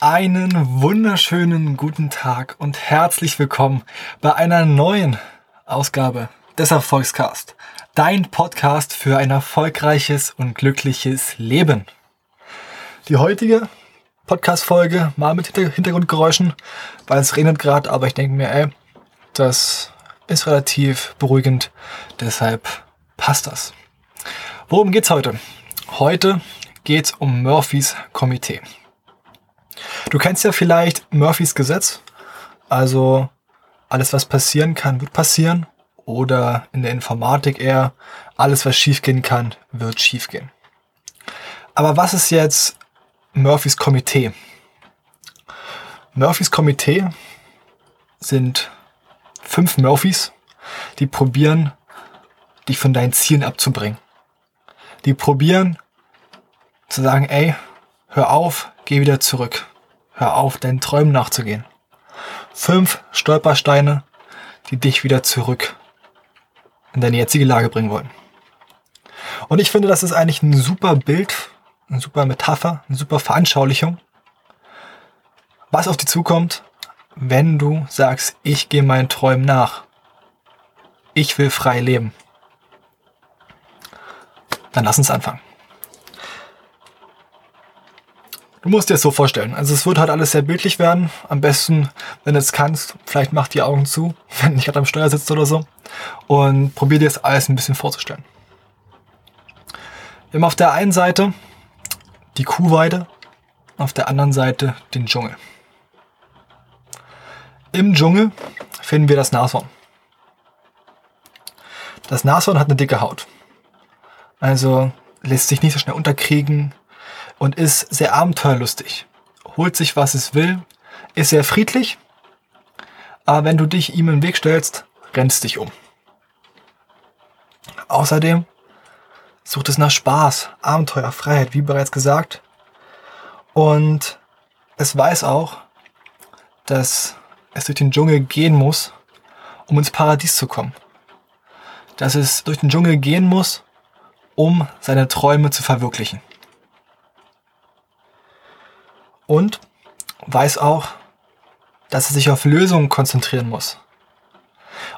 Einen wunderschönen guten Tag und herzlich willkommen bei einer neuen Ausgabe des Erfolgscast. Dein Podcast für ein erfolgreiches und glückliches Leben. Die heutige Podcast-Folge mal mit Hintergrundgeräuschen, weil es regnet gerade, aber ich denke mir, ey, das ist relativ beruhigend, deshalb passt das. Worum geht's heute? Heute geht's um Murphys Komitee. Du kennst ja vielleicht Murphys Gesetz, also alles, was passieren kann, wird passieren. Oder in der Informatik eher, alles, was schiefgehen kann, wird schiefgehen. Aber was ist jetzt Murphys Komitee? Murphys Komitee sind fünf Murphys, die probieren, dich von deinen Zielen abzubringen. Die probieren zu sagen, ey, hör auf, geh wieder zurück. Hör auf, deinen Träumen nachzugehen. Fünf Stolpersteine, die dich wieder zurück in deine jetzige Lage bringen wollen. Und ich finde, das ist eigentlich ein super Bild, eine super Metapher, eine super Veranschaulichung, was auf dich zukommt, wenn du sagst, ich gehe meinen Träumen nach. Ich will frei leben. Dann lass uns anfangen. Du musst dir das so vorstellen. Also es wird halt alles sehr bildlich werden. Am besten, wenn du es kannst, vielleicht mach die Augen zu, wenn du nicht gerade am Steuer sitzt oder so. Und probier dir das alles ein bisschen vorzustellen. Wir haben auf der einen Seite die Kuhweide, auf der anderen Seite den Dschungel. Im Dschungel finden wir das Nashorn. Das Nashorn hat eine dicke Haut. Also lässt sich nicht so schnell unterkriegen, und ist sehr abenteuerlustig. Holt sich, was es will, ist sehr friedlich, aber wenn du dich ihm im Weg stellst, rennst dich um. Außerdem sucht es nach Spaß, Abenteuer, Freiheit, wie bereits gesagt. Und es weiß auch, dass es durch den Dschungel gehen muss, um ins Paradies zu kommen. Dass es durch den Dschungel gehen muss, um seine Träume zu verwirklichen und weiß auch, dass er sich auf Lösungen konzentrieren muss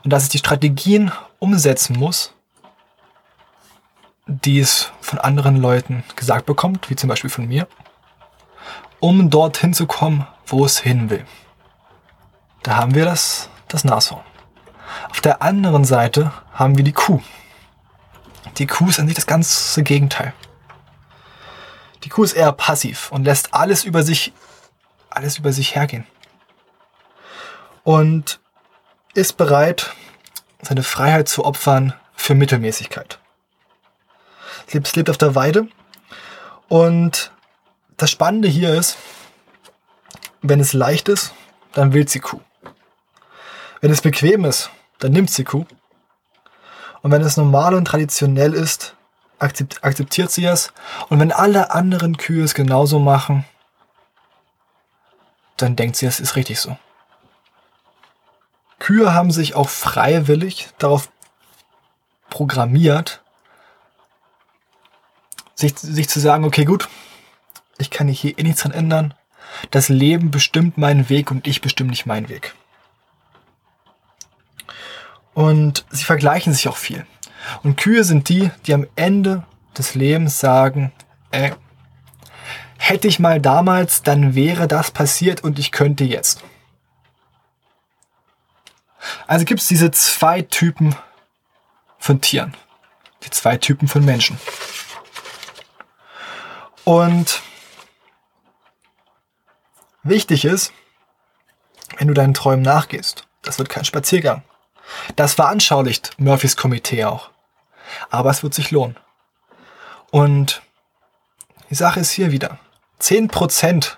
und dass es die Strategien umsetzen muss, die es von anderen Leuten gesagt bekommt, wie zum Beispiel von mir, um dorthin zu kommen, wo es hin will. Da haben wir das, das Nashorn. Auf der anderen Seite haben wir die Kuh. Die Kuh ist an sich das ganze Gegenteil. Die Kuh ist eher passiv und lässt alles über sich, alles über sich hergehen. Und ist bereit, seine Freiheit zu opfern für Mittelmäßigkeit. Sie lebt auf der Weide. Und das Spannende hier ist, wenn es leicht ist, dann will sie Kuh. Wenn es bequem ist, dann nimmt sie Kuh. Und wenn es normal und traditionell ist, akzeptiert sie es. Und wenn alle anderen Kühe es genauso machen, dann denkt sie, es ist richtig so. Kühe haben sich auch freiwillig darauf programmiert, sich, sich zu sagen, okay, gut, ich kann hier eh nichts dran ändern. Das Leben bestimmt meinen Weg und ich bestimme nicht meinen Weg. Und sie vergleichen sich auch viel. Und Kühe sind die, die am Ende des Lebens sagen, ey, hätte ich mal damals, dann wäre das passiert und ich könnte jetzt. Also gibt es diese zwei Typen von Tieren. Die zwei Typen von Menschen. Und wichtig ist, wenn du deinen Träumen nachgehst, das wird kein Spaziergang. Das veranschaulicht Murphys Komitee auch. Aber es wird sich lohnen. Und die Sache ist hier wieder. 10%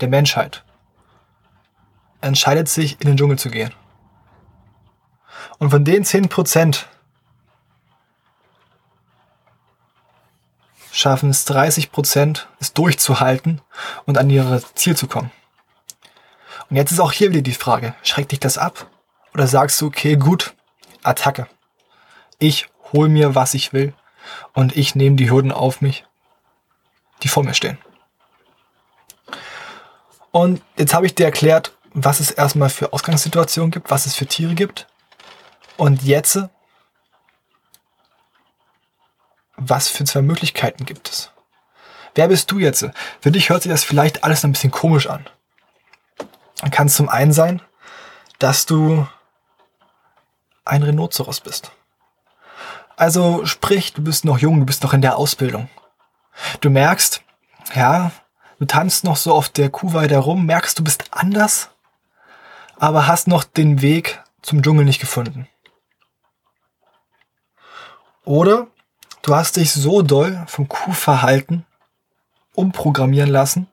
der Menschheit entscheidet sich, in den Dschungel zu gehen. Und von den 10% schaffen es 30%, es durchzuhalten und an ihr Ziel zu kommen. Und jetzt ist auch hier wieder die Frage, schreckt dich das ab? Oder sagst du, okay, gut, Attacke. Ich hol mir, was ich will und ich nehme die Hürden auf mich, die vor mir stehen. Und jetzt habe ich dir erklärt, was es erstmal für Ausgangssituationen gibt, was es für Tiere gibt. Und jetzt, was für zwei Möglichkeiten gibt es? Wer bist du jetzt? Für dich hört sich das vielleicht alles ein bisschen komisch an. Kann es zum einen sein, dass du ein Rhinoceros bist. Also sprich, du bist noch jung, du bist noch in der Ausbildung. Du merkst, ja, du tanzt noch so auf der Kuhweide herum, merkst, du bist anders, aber hast noch den Weg zum Dschungel nicht gefunden. Oder du hast dich so doll vom Kuhverhalten umprogrammieren lassen,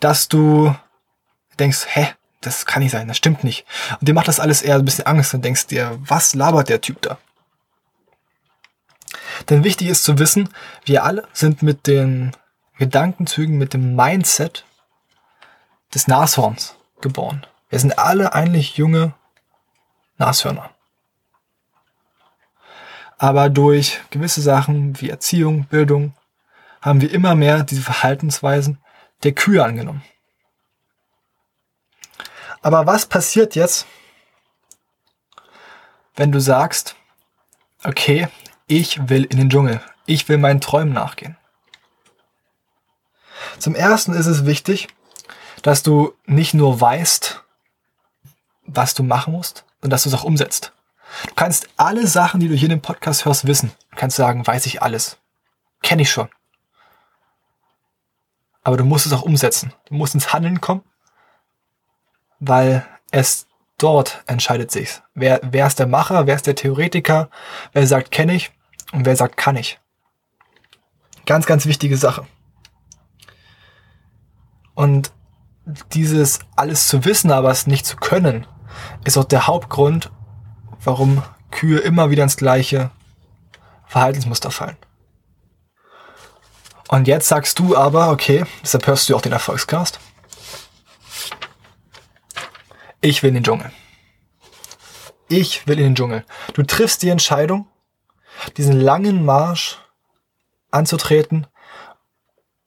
dass du denkst, hä, das kann nicht sein, das stimmt nicht. Und dir macht das alles eher ein bisschen Angst und denkst dir, was labert der Typ da? Denn wichtig ist zu wissen, wir alle sind mit den Gedankenzügen, mit dem Mindset des Nashorns geboren. Wir sind alle eigentlich junge Nashörner. Aber durch gewisse Sachen wie Erziehung, Bildung haben wir immer mehr diese Verhaltensweisen der Kühe angenommen. Aber was passiert jetzt, wenn du sagst, okay, ich will in den Dschungel, ich will meinen Träumen nachgehen? Zum Ersten ist es wichtig, dass du nicht nur weißt, was du machen musst, und dass du es auch umsetzt. Du kannst alle Sachen, die du hier in dem Podcast hörst, wissen. Du kannst sagen, weiß ich alles. Kenne ich schon. Aber du musst es auch umsetzen. Du musst ins Handeln kommen, weil es dort entscheidet sich. Wer, wer ist der Macher, wer ist der Theoretiker, wer sagt, kenne ich und wer sagt, kann ich. Ganz, ganz wichtige Sache. Und dieses alles zu wissen, aber es nicht zu können, ist auch der Hauptgrund, warum Kühe immer wieder ins gleiche Verhaltensmuster fallen. Und jetzt sagst du aber, okay, deshalb hörst du auch den Erfolgscast. Ich will in den Dschungel. Ich will in den Dschungel. Du triffst die Entscheidung, diesen langen Marsch anzutreten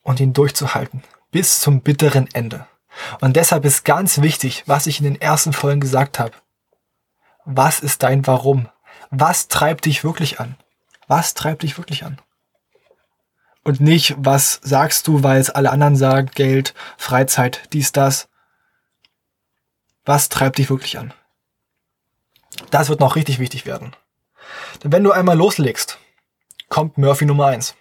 und ihn durchzuhalten. Bis zum bitteren Ende. Und deshalb ist ganz wichtig, was ich in den ersten Folgen gesagt habe. Was ist dein Warum? Was treibt dich wirklich an? Was treibt dich wirklich an? Und nicht, was sagst du, weil es alle anderen sagen, Geld, Freizeit, dies, das. Was treibt dich wirklich an? Das wird noch richtig wichtig werden. Denn wenn du einmal loslegst, kommt Murphy Nummer eins.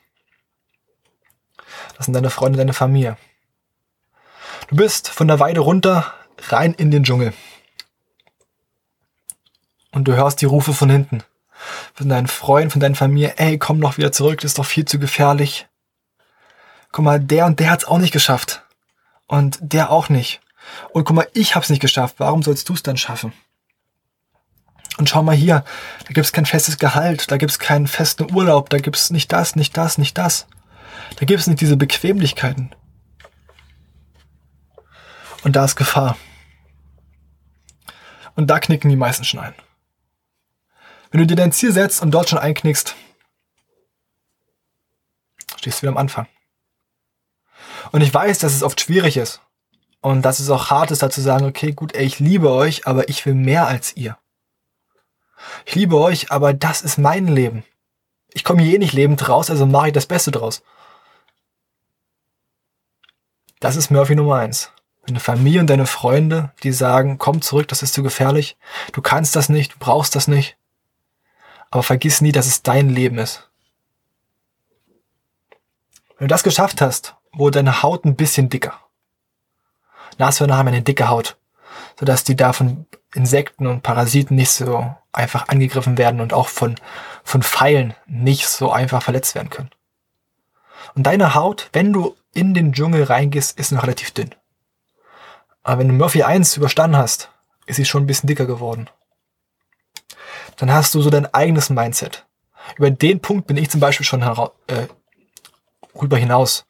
Das sind deine Freunde, deine Familie. Du bist von der Weide runter, rein in den Dschungel. Und du hörst die Rufe von hinten. Von deinen Freunden, von deiner Familie, ey, komm noch wieder zurück, das ist doch viel zu gefährlich guck mal, der und der hat's auch nicht geschafft. Und der auch nicht. Und guck mal, ich hab's nicht geschafft. Warum sollst du's dann schaffen? Und schau mal hier, da gibt's kein festes Gehalt, da gibt's keinen festen Urlaub, da gibt's nicht das, nicht das, nicht das. Da gibt's nicht diese Bequemlichkeiten. Und da ist Gefahr. Und da knicken die meisten schon ein. Wenn du dir dein Ziel setzt und dort schon einknickst, stehst du wieder am Anfang. Und ich weiß, dass es oft schwierig ist. Und dass es auch hart ist, da zu sagen, okay, gut, ey, ich liebe euch, aber ich will mehr als ihr. Ich liebe euch, aber das ist mein Leben. Ich komme hier eh nicht lebend raus, also mache ich das Beste draus. Das ist Murphy Nummer eins. Deine Familie und deine Freunde, die sagen, komm zurück, das ist zu gefährlich. Du kannst das nicht, du brauchst das nicht. Aber vergiss nie, dass es dein Leben ist. Wenn du das geschafft hast wurde deine Haut ein bisschen dicker. Nashörner haben eine dicke Haut, sodass die da von Insekten und Parasiten nicht so einfach angegriffen werden und auch von, von Pfeilen nicht so einfach verletzt werden können. Und deine Haut, wenn du in den Dschungel reingehst, ist noch relativ dünn. Aber wenn du Murphy 1 überstanden hast, ist sie schon ein bisschen dicker geworden. Dann hast du so dein eigenes Mindset. Über den Punkt bin ich zum Beispiel schon äh, rüber hinaus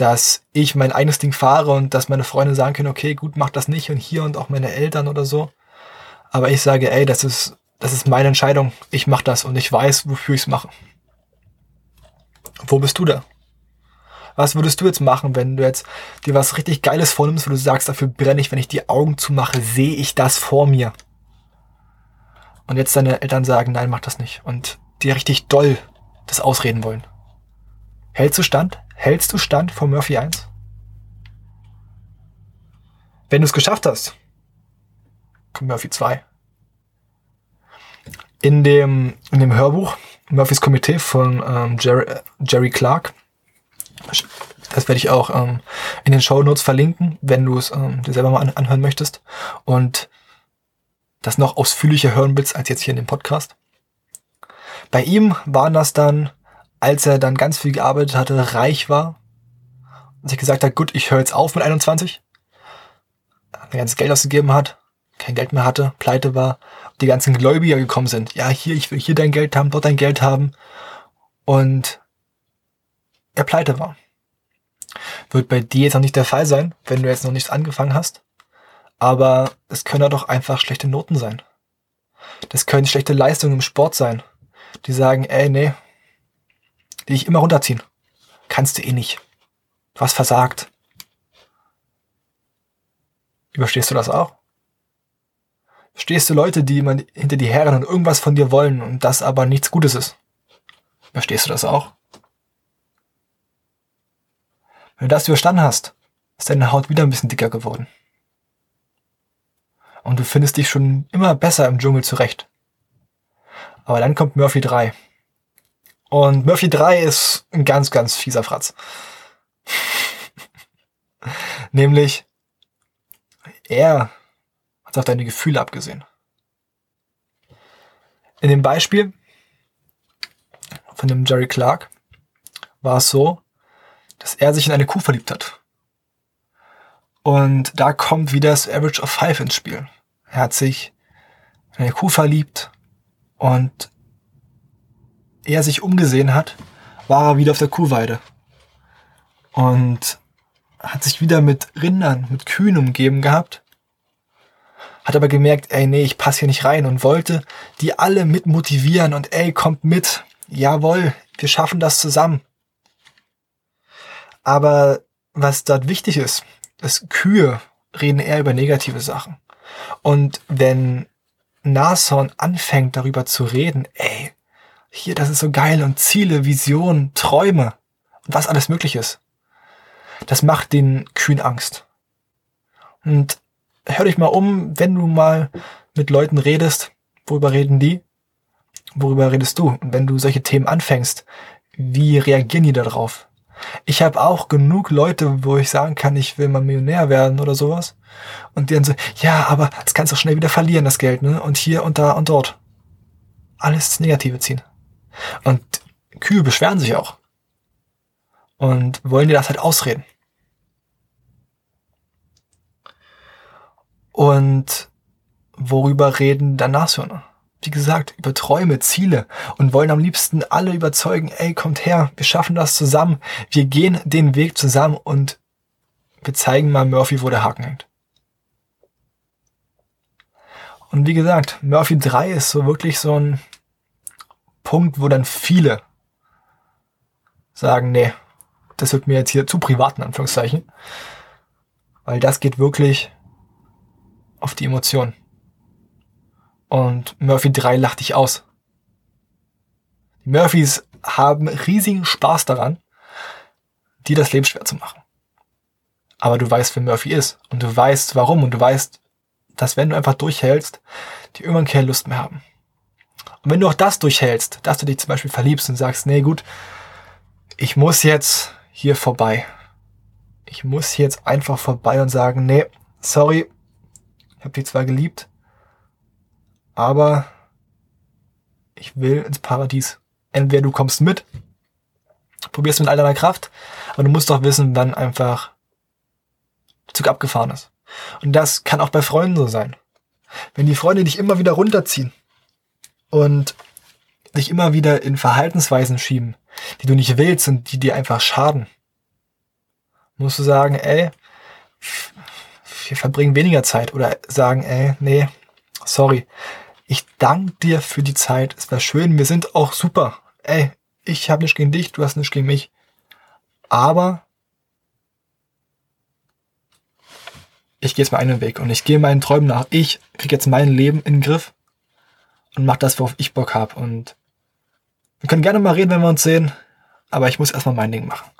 dass ich mein eigenes Ding fahre und dass meine Freunde sagen können, okay, gut, mach das nicht und hier und auch meine Eltern oder so. Aber ich sage, ey, das ist das ist meine Entscheidung. Ich mache das und ich weiß, wofür ich es mache. Wo bist du da? Was würdest du jetzt machen, wenn du jetzt dir was richtig Geiles vornimmst, wo du sagst, dafür brenne ich, wenn ich die Augen zumache, sehe ich das vor mir. Und jetzt deine Eltern sagen, nein, mach das nicht. Und dir richtig doll das ausreden wollen. Hältst du stand? Hältst du stand vor Murphy 1? Wenn du es geschafft hast, kommt Murphy 2. In dem, in dem Hörbuch Murphys Komitee von ähm, Jerry, äh, Jerry Clark das werde ich auch ähm, in den Show Notes verlinken, wenn du es ähm, dir selber mal an anhören möchtest. Und das noch ausführlicher hören willst als jetzt hier in dem Podcast. Bei ihm waren das dann, als er dann ganz viel gearbeitet hatte, reich war und sich gesagt hat, gut, ich höre jetzt auf mit 21, ein ganzes Geld ausgegeben hat, kein Geld mehr hatte, pleite war, die ganzen Gläubiger gekommen sind. Ja, hier, ich will hier dein Geld haben, dort dein Geld haben. Und er pleite war. Wird bei dir jetzt noch nicht der Fall sein, wenn du jetzt noch nichts angefangen hast. Aber es können doch einfach schlechte Noten sein. Das können schlechte Leistungen im Sport sein. Die sagen, ey, nee, dich immer runterziehen. Kannst du eh nicht. Du hast versagt. Überstehst du das auch? Verstehst du Leute, die immer hinter dir herren und irgendwas von dir wollen und das aber nichts Gutes ist? Verstehst du das auch? Wenn du das überstanden hast, ist deine Haut wieder ein bisschen dicker geworden. Und du findest dich schon immer besser im Dschungel zurecht. Aber dann kommt Murphy 3. Und Murphy 3 ist ein ganz, ganz fieser Fratz. Nämlich, er hat auf deine Gefühle abgesehen. In dem Beispiel von dem Jerry Clark war es so, dass er sich in eine Kuh verliebt hat. Und da kommt wieder das Average of Five ins Spiel. Er hat sich in eine Kuh verliebt und er sich umgesehen hat, war er wieder auf der Kuhweide. Und hat sich wieder mit Rindern, mit Kühen umgeben gehabt. Hat aber gemerkt, ey, nee, ich passe hier nicht rein und wollte die alle mit motivieren und ey, kommt mit. Jawohl, wir schaffen das zusammen. Aber was dort wichtig ist, ist Kühe reden eher über negative Sachen. Und wenn Nashorn anfängt darüber zu reden, ey, hier, das ist so geil und Ziele, Visionen, Träume und was alles möglich ist, das macht den Kühen Angst. Und hör dich mal um, wenn du mal mit Leuten redest, worüber reden die? Worüber redest du? Und wenn du solche Themen anfängst, wie reagieren die darauf? Ich habe auch genug Leute, wo ich sagen kann, ich will mal Millionär werden oder sowas. Und die dann so, ja, aber das kannst du schnell wieder verlieren, das Geld, ne? Und hier und da und dort. Alles Negative ziehen. Und Kühe beschweren sich auch. Und wollen dir das halt ausreden. Und worüber reden dann Nationen? wie gesagt, über Träume, Ziele und wollen am liebsten alle überzeugen, ey, kommt her, wir schaffen das zusammen, wir gehen den Weg zusammen und wir zeigen mal Murphy, wo der Haken hängt. Und wie gesagt, Murphy 3 ist so wirklich so ein Punkt, wo dann viele sagen, nee, das wird mir jetzt hier zu privat, in Anführungszeichen. Weil das geht wirklich auf die Emotionen. Und Murphy 3 lacht dich aus. Die Murphys haben riesigen Spaß daran, dir das Leben schwer zu machen. Aber du weißt, wer Murphy ist. Und du weißt, warum. Und du weißt, dass wenn du einfach durchhältst, die irgendwann keine Lust mehr haben. Und wenn du auch das durchhältst, dass du dich zum Beispiel verliebst und sagst, nee, gut, ich muss jetzt hier vorbei. Ich muss jetzt einfach vorbei und sagen, nee, sorry, ich habe dich zwar geliebt, aber ich will ins Paradies. Entweder du kommst mit, probierst mit all deiner Kraft, aber du musst doch wissen, wann einfach der Zug abgefahren ist. Und das kann auch bei Freunden so sein. Wenn die Freunde dich immer wieder runterziehen und dich immer wieder in Verhaltensweisen schieben, die du nicht willst und die dir einfach schaden, musst du sagen, ey, wir verbringen weniger Zeit oder sagen, ey, nee, sorry, Ich danke dir für die Zeit. Es war schön. Wir sind auch super. Ey, ich habe nichts gegen dich, du hast nichts gegen mich. Aber ich gehe jetzt meinen Weg und ich gehe meinen Träumen nach. Ich kriege jetzt mein Leben in den Griff und mach das, worauf ich Bock habe. Und wir können gerne mal reden, wenn wir uns sehen, aber ich muss erstmal mein Ding machen.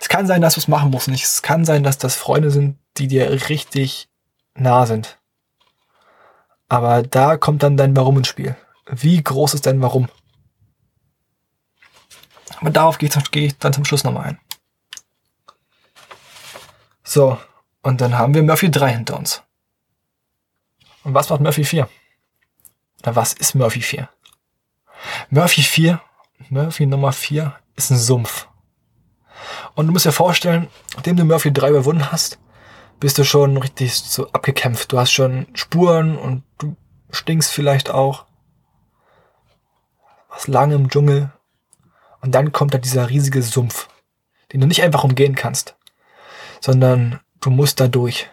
Es kann sein, dass du es machen musst. Und es kann sein, dass das Freunde sind, die dir richtig nah sind. Aber da kommt dann dein Warum ins Spiel. Wie groß ist dein Warum? Aber darauf gehe ich dann zum Schluss nochmal ein. So, und dann haben wir Murphy 3 hinter uns. Und was macht Murphy 4? Oder was ist Murphy 4? Murphy 4, Murphy Nummer 4 ist ein Sumpf. Und du musst dir vorstellen, nachdem du Murphy 3 überwunden hast, bist du schon richtig so abgekämpft. Du hast schon Spuren und du stinkst vielleicht auch. Was lange im Dschungel. Und dann kommt da dieser riesige Sumpf, den du nicht einfach umgehen kannst, sondern du musst da durch.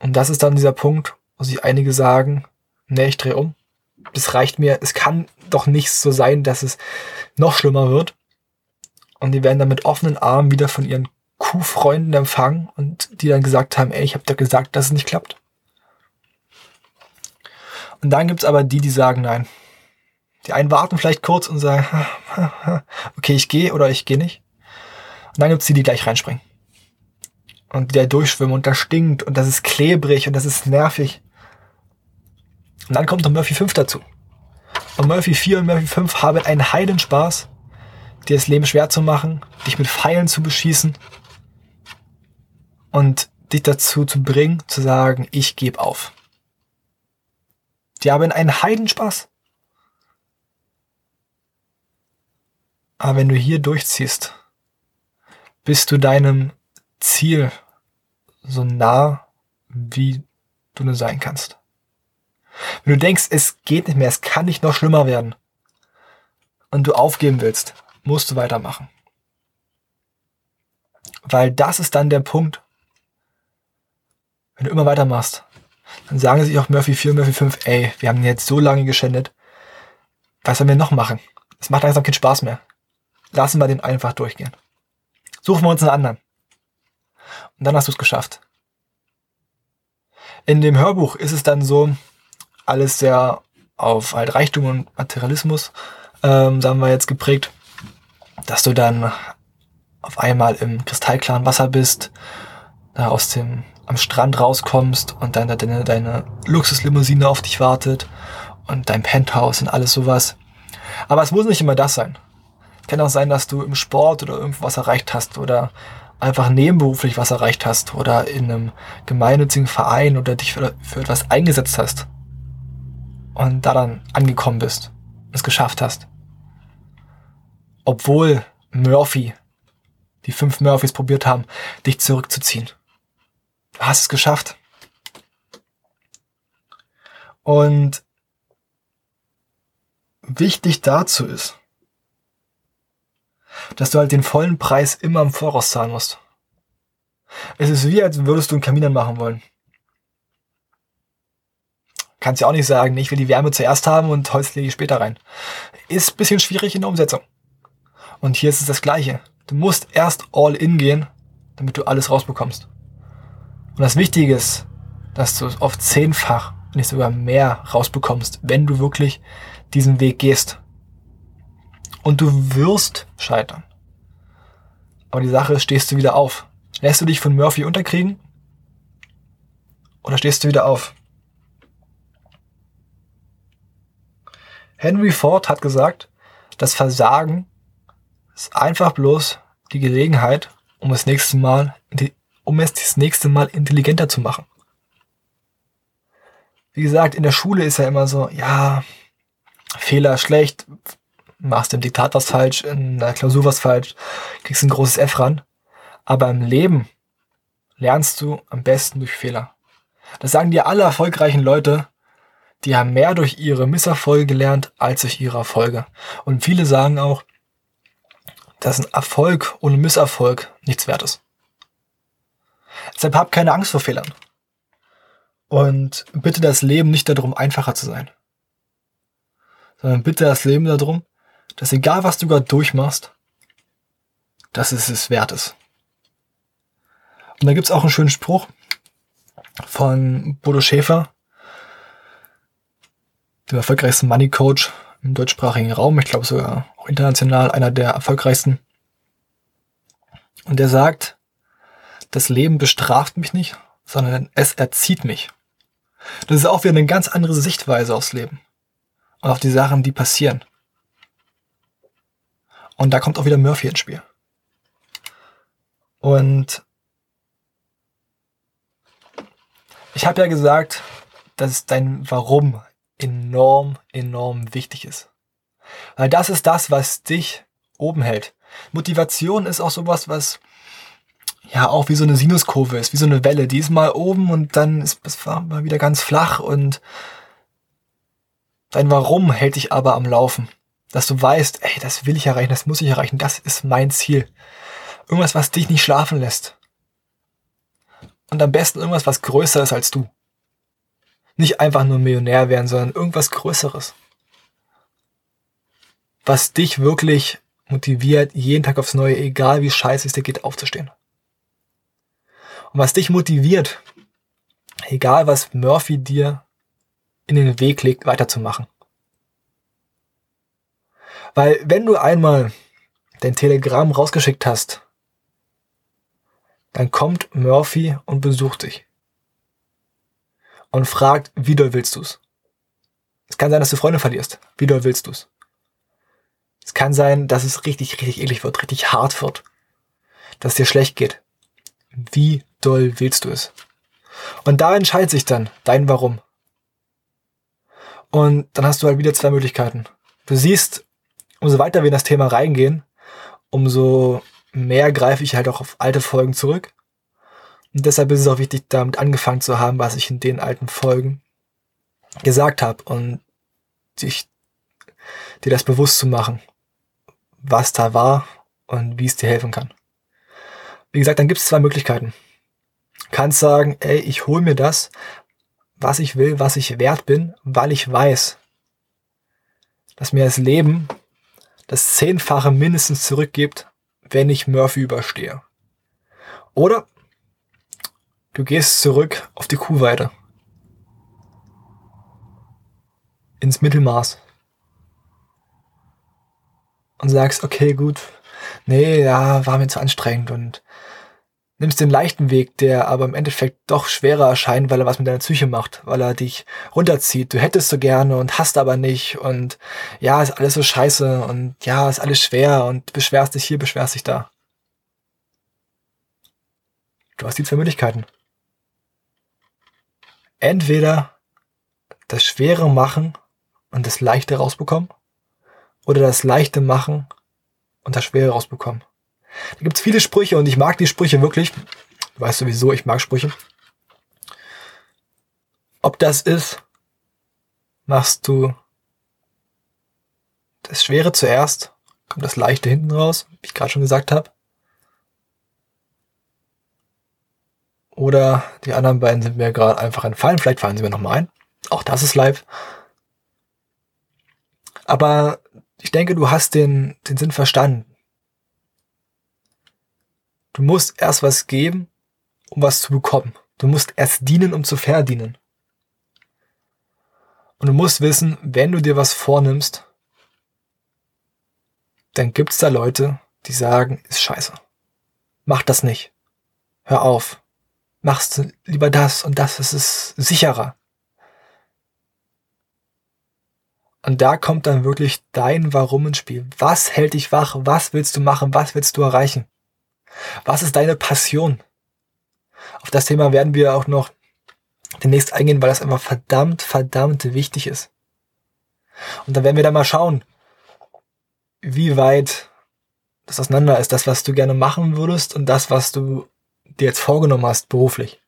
Und das ist dann dieser Punkt, wo sich einige sagen, nee, ich drehe um. Das reicht mir. Es kann doch nicht so sein, dass es noch schlimmer wird. Und die werden dann mit offenen Armen wieder von ihren Kuhfreunden empfangen und die dann gesagt haben, ey, ich habe dir gesagt, dass es nicht klappt. Und dann gibt's aber die, die sagen, nein. Die einen warten vielleicht kurz und sagen, okay, ich gehe oder ich gehe nicht. Und dann gibt's die, die gleich reinspringen. Und die da durchschwimmen und das stinkt und das ist klebrig und das ist nervig. Und dann kommt noch Murphy 5 dazu. Und Murphy 4 und Murphy 5 haben einen Heidenspaß, dir das Leben schwer zu machen, dich mit Pfeilen zu beschießen und dich dazu zu bringen, zu sagen, ich gebe auf. Die haben einen Heidenspaß. Aber wenn du hier durchziehst, bist du deinem Ziel so nah, wie du nur sein kannst. Wenn du denkst, es geht nicht mehr, es kann nicht noch schlimmer werden und du aufgeben willst, musst du weitermachen. Weil das ist dann der Punkt, wenn du immer weitermachst, dann sagen sich auch Murphy 4 und Murphy 5, ey, wir haben jetzt so lange geschändet, was sollen wir noch machen? Es macht langsam keinen Spaß mehr. Lassen wir den einfach durchgehen. Suchen wir uns einen anderen. Und dann hast du es geschafft. In dem Hörbuch ist es dann so, alles sehr auf halt Reichtum und Materialismus, ähm, sagen wir jetzt geprägt, dass du dann auf einmal im kristallklaren Wasser bist, da aus dem am Strand rauskommst und dann deine, deine Luxuslimousine auf dich wartet und dein Penthouse und alles sowas. Aber es muss nicht immer das sein. Kann auch sein, dass du im Sport oder irgendwas erreicht hast oder einfach nebenberuflich was erreicht hast oder in einem gemeinnützigen Verein oder dich für, für etwas eingesetzt hast und da dann angekommen bist, es geschafft hast. Obwohl Murphy, die fünf Murphys probiert haben, dich zurückzuziehen. Du hast es geschafft. Und wichtig dazu ist, dass du halt den vollen Preis immer im Voraus zahlen musst. Es ist wie, als würdest du einen Kamin anmachen wollen. Kannst ja auch nicht sagen, ich will die Wärme zuerst haben und Holz lege ich später rein. Ist bisschen schwierig in der Umsetzung. Und hier ist es das Gleiche. Du musst erst all in gehen, damit du alles rausbekommst. Und das Wichtige ist, dass du es oft zehnfach, wenn nicht sogar mehr rausbekommst, wenn du wirklich diesen Weg gehst. Und du wirst scheitern. Aber die Sache ist, stehst du wieder auf. Lässt du dich von Murphy unterkriegen? Oder stehst du wieder auf? Henry Ford hat gesagt, das Versagen ist einfach bloß die Gelegenheit, um das nächste Mal, um es das nächste Mal intelligenter zu machen. Wie gesagt, in der Schule ist ja immer so, ja, Fehler schlecht, machst im Diktat was falsch, in der Klausur was falsch, kriegst ein großes F ran. Aber im Leben lernst du am besten durch Fehler. Das sagen dir alle erfolgreichen Leute, die haben mehr durch ihre Misserfolge gelernt als durch ihre Erfolge. Und viele sagen auch, dass ein Erfolg ohne Misserfolg nichts wert ist. Deshalb hab keine Angst vor Fehlern. Und bitte das Leben nicht darum, einfacher zu sein. Sondern bitte das Leben darum, dass egal was du gerade durchmachst, dass es es wert ist. Und da gibt's auch einen schönen Spruch von Bodo Schäfer, dem erfolgreichsten Money Coach im deutschsprachigen Raum, ich glaube sogar auch international einer der erfolgreichsten. Und der sagt, das Leben bestraft mich nicht, sondern es erzieht mich. Das ist auch wieder eine ganz andere Sichtweise aufs Leben und auf die Sachen, die passieren. Und da kommt auch wieder Murphy ins Spiel. Und ich habe ja gesagt, dass dein Warum enorm, enorm wichtig ist. Weil das ist das, was dich oben hält. Motivation ist auch sowas, was ja auch wie so eine Sinuskurve ist, wie so eine Welle. Die ist mal oben und dann ist es mal wieder ganz flach und dein Warum hält dich aber am Laufen. Dass du weißt, ey, das will ich erreichen, das muss ich erreichen, das ist mein Ziel. Irgendwas, was dich nicht schlafen lässt. Und am besten irgendwas, was größer ist als du. Nicht einfach nur Millionär werden, sondern irgendwas Größeres. Was dich wirklich motiviert, jeden Tag aufs Neue, egal wie scheiße es dir geht, aufzustehen. Und was dich motiviert, egal was Murphy dir in den Weg legt, weiterzumachen. Weil wenn du einmal dein Telegramm rausgeschickt hast, dann kommt Murphy und besucht dich. Und fragt, wie doll willst du's? Es kann sein, dass du Freunde verlierst. Wie doll willst du's? Es kann sein, dass es richtig, richtig eklig wird, richtig hart wird. Dass es dir schlecht geht. Wie doll willst du es? Und da entscheidet sich dann dein Warum. Und dann hast du halt wieder zwei Möglichkeiten. Du siehst, umso weiter wir in das Thema reingehen, umso mehr greife ich halt auch auf alte Folgen zurück. Und deshalb ist es auch wichtig, damit angefangen zu haben, was ich in den alten Folgen gesagt habe und sich dir das bewusst zu machen, was da war und wie es dir helfen kann. Wie gesagt, dann gibt es zwei Möglichkeiten. Du kannst sagen, ey, ich hole mir das, was ich will, was ich wert bin, weil ich weiß, dass mir das Leben das Zehnfache mindestens zurückgibt, wenn ich Murphy überstehe. Oder du gehst zurück auf die Kuhweide. Ins Mittelmaß. Und sagst, okay, gut, nee, ja, war mir zu anstrengend und nimmst den leichten Weg, der aber im Endeffekt doch schwerer erscheint, weil er was mit deiner Psyche macht, weil er dich runterzieht. Du hättest so gerne und hast aber nicht und ja, ist alles so scheiße und ja, ist alles schwer und beschwerst dich hier, beschwerst dich da. Du hast die zwei Möglichkeiten. Entweder das Schwere machen und das Leichte rausbekommen oder das Leichte machen und das Schwere rausbekommen. Da gibt's viele Sprüche und ich mag die Sprüche wirklich. Du weißt sowieso, ich mag Sprüche. Ob das ist, machst du das Schwere zuerst, kommt das Leichte hinten raus, wie ich gerade schon gesagt habe. Oder die anderen beiden sind mir gerade einfach entfallen. Vielleicht fallen sie mir nochmal ein. Auch das ist live. Aber ich denke, du hast den, den Sinn verstanden. Du musst erst was geben, um was zu bekommen. Du musst erst dienen, um zu verdienen. Und du musst wissen, wenn du dir was vornimmst, dann gibt's da Leute, die sagen, ist scheiße. Mach das nicht. Hör auf. Machst du lieber das und das, ist es sicherer. Und da kommt dann wirklich dein Warum ins Spiel. Was hält dich wach? Was willst du machen? Was willst du erreichen? Was ist deine Passion? Auf das Thema werden wir auch noch demnächst eingehen, weil das einfach verdammt, verdammt wichtig ist. Und dann werden wir da mal schauen, wie weit das auseinander ist, das, was du gerne machen würdest und das, was du dir jetzt vorgenommen hast, beruflich.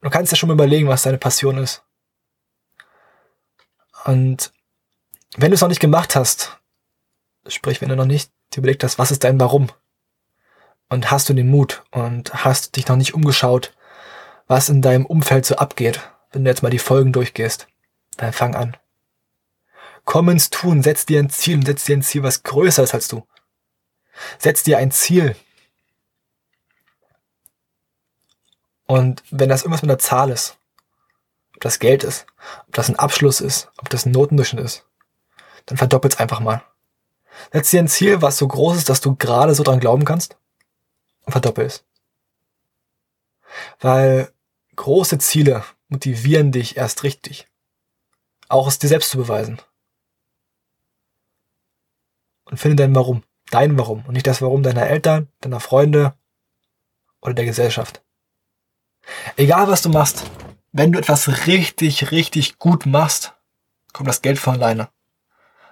Du kannst ja schon mal überlegen, was deine Passion ist. Und wenn du es noch nicht gemacht hast, sprich, wenn du noch nicht dir überlegt hast, was ist dein Warum? Und hast du den Mut und hast dich noch nicht umgeschaut, was in deinem Umfeld so abgeht, wenn du jetzt mal die Folgen durchgehst. Dann fang an. Komm ins Tun, setz dir ein Ziel und setz dir ein Ziel, was größer ist als du. Setz dir ein Ziel. Und wenn das irgendwas mit einer Zahl ist, ob das Geld ist, ob das ein Abschluss ist, ob das ein Notendurchschnitt ist, dann verdoppelt's einfach mal. Setz dir ein Ziel, was so groß ist, dass du gerade so dran glauben kannst und verdoppel es. Weil große Ziele motivieren dich erst richtig. Auch es dir selbst zu beweisen und finde dein Warum. Dein Warum und nicht das Warum deiner Eltern, deiner Freunde oder der Gesellschaft. Egal was du machst, wenn du etwas richtig, richtig gut machst, kommt das Geld von alleine.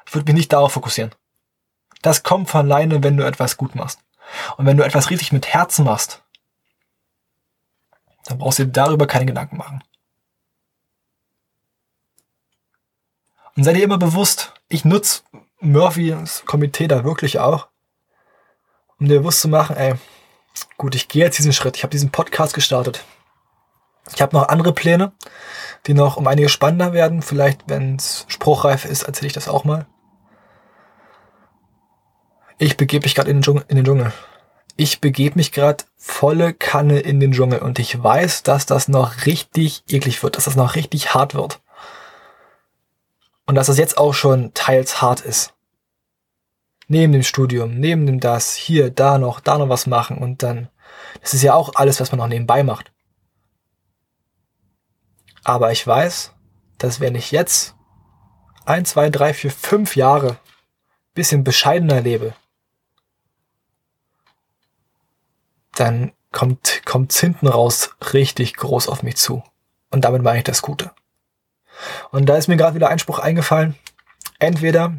Ich würde mich nicht darauf fokussieren. Das kommt von alleine, wenn du etwas gut machst. Und wenn du etwas richtig mit Herzen machst, dann brauchst du dir darüber keine Gedanken machen. Und sei dir immer bewusst, ich nutze Murphys Komitee da wirklich auch, um dir bewusst zu machen, ey, gut, ich gehe jetzt diesen Schritt. Ich habe diesen Podcast gestartet. Ich habe noch andere Pläne, die noch um einige spannender werden. Vielleicht, wenn es spruchreif ist, erzähle ich das auch mal. Ich begebe mich gerade in, in den Dschungel. Ich begebe mich gerade volle Kanne in den Dschungel und ich weiß, dass das noch richtig eklig wird, dass das noch richtig hart wird. Und dass das jetzt auch schon teils hart ist. Neben dem Studium, neben dem das, hier, da noch, da noch was machen und dann, das ist ja auch alles, was man noch nebenbei macht. Aber ich weiß, dass wenn ich jetzt ein, zwei, drei, vier, fünf Jahre bisschen bescheidener lebe, dann kommt, kommt's hinten raus richtig groß auf mich zu. Und damit meine ich das Gute. Und da ist mir gerade wieder Einspruch eingefallen. Entweder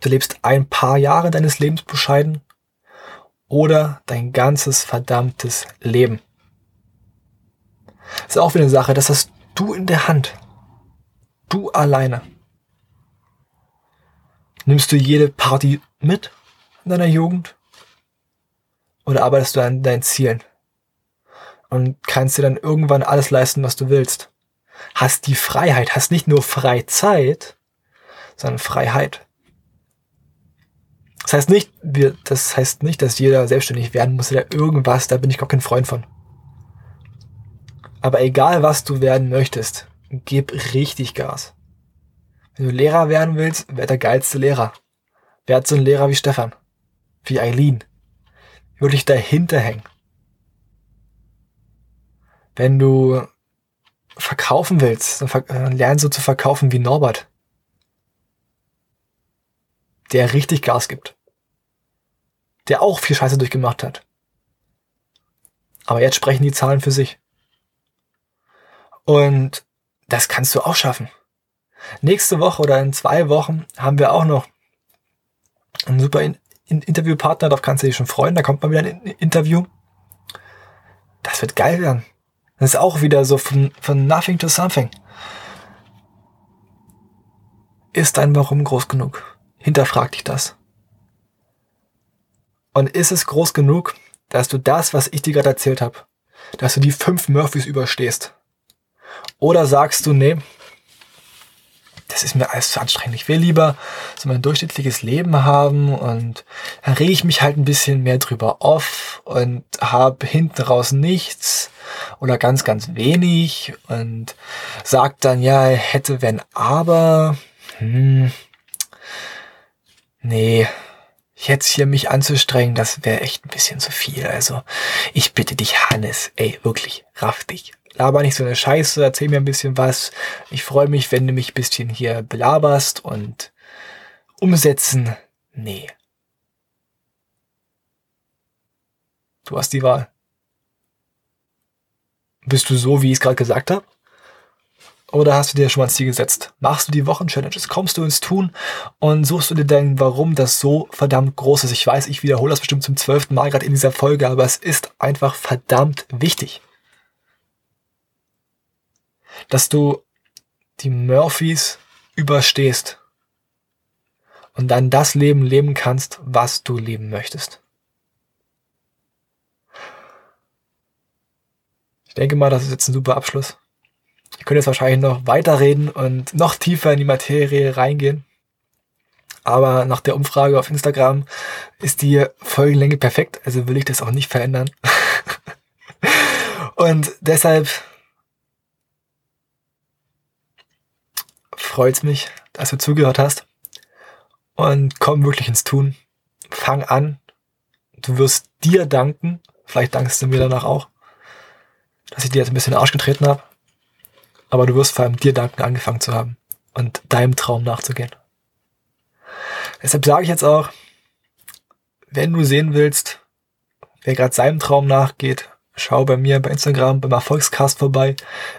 du lebst ein paar Jahre deines Lebens bescheiden oder dein ganzes verdammtes Leben. Ist auch wieder eine Sache, das hast du in der Hand. Du alleine. Nimmst du jede Party mit in deiner Jugend? Oder arbeitest du an deinen Zielen? Und kannst dir dann irgendwann alles leisten, was du willst? hast die Freiheit, hast nicht nur Freizeit, sondern Freiheit. Das heißt nicht, wir, das heißt nicht, dass jeder selbstständig werden muss oder irgendwas, da bin ich gar kein Freund von. Aber egal was du werden möchtest, gib richtig Gas. Wenn du Lehrer werden willst, werd der geilste Lehrer. Werd so ein Lehrer wie Stefan. Wie Eileen. Wirklich dahinter hängen. Wenn du verkaufen willst, dann äh, lern so zu verkaufen wie Norbert. Der richtig Gas gibt. Der auch viel Scheiße durchgemacht hat. Aber jetzt sprechen die Zahlen für sich. Und das kannst du auch schaffen. Nächste Woche oder in zwei Wochen haben wir auch noch einen super in in Interviewpartner, darauf kannst du dich schon freuen, da kommt mal wieder ein Interview. Das wird geil werden. Das ist auch wieder so von, von nothing to something. Ist dein Warum groß genug? Hinterfrag dich das. Und ist es groß genug, dass du das, was ich dir gerade erzählt habe, dass du die fünf Murphys überstehst? Oder sagst du, nee, das ist mir alles zu anstrengend. Ich will lieber so mein durchschnittliches Leben haben und dann rege ich mich halt ein bisschen mehr drüber auf und habe hinten raus nichts oder ganz, ganz wenig und sagt dann, ja, hätte, wenn, aber, hm, nee, jetzt hier mich anzustrengen, das wäre echt ein bisschen zu viel. Also, ich bitte dich, Hannes, ey, wirklich, raff dich. Laber nicht so eine Scheiße, erzähl mir ein bisschen was. Ich freue mich, wenn du mich ein bisschen hier belaberst und umsetzen. Nee. Du hast die Wahl. Bist du so, wie ich es gerade gesagt habe? Oder hast du dir schon mal ein Ziel gesetzt? Machst du die Wochenchallenges? Kommst du ins Tun und suchst du dir dein Warum das so verdammt groß ist? Ich weiß, ich wiederhole das bestimmt zum zwölften Mal gerade in dieser Folge, aber es ist einfach verdammt wichtig. Dass du die Murphys überstehst und dann das Leben leben kannst, was du leben möchtest. denke mal, das ist jetzt ein super Abschluss. Ich könnte jetzt wahrscheinlich noch weiterreden und noch tiefer in die Materie reingehen. Aber nach der Umfrage auf Instagram ist die Folgenlänge perfekt, also will ich das auch nicht verändern. und deshalb freut es mich, dass du zugehört hast. Und komm wirklich ins Tun. Fang an. Du wirst dir danken. Vielleicht dankst du mir danach auch, dass ich dir jetzt ein bisschen Arsch getreten habe. Aber du wirst vor allem dir danken, angefangen zu haben und deinem Traum nachzugehen. Deshalb sage ich jetzt auch, wenn du sehen willst, wer gerade seinem Traum nachgeht, schau bei mir bei Instagram beim Erfolgscast vorbei.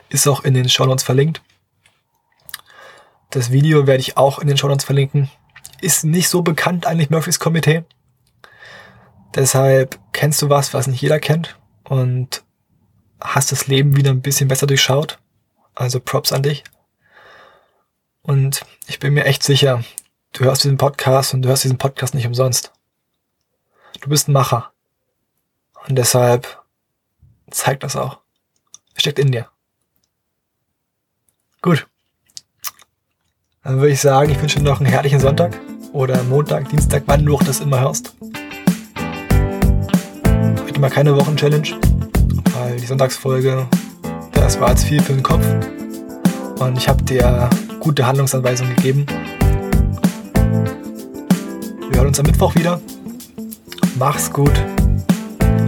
Ist auch in den Show Notes verlinkt. Das Video werde ich auch in den Show Notes verlinken. Ist nicht so bekannt eigentlich Murphys Komitee. Deshalb kennst du was, was nicht jeder kennt und hast das Leben wieder ein bisschen besser durchschaut. Also Props an dich. Und ich bin mir echt sicher, du hörst diesen Podcast und du hörst diesen Podcast nicht umsonst. Du bist ein Macher. Und deshalb zeigt das auch. Steckt in dir. Gut. Dann würde ich sagen, ich wünsche dir noch einen herrlichen Sonntag oder Montag, Dienstag, wann du auch das immer hörst. Heute mal keine Wochenchallenge, weil die Sonntagsfolge, das war jetzt viel für den Kopf. Und ich habe dir gute Handlungsanweisungen gegeben. Wir hören uns am Mittwoch wieder. Mach's gut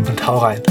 und hau rein.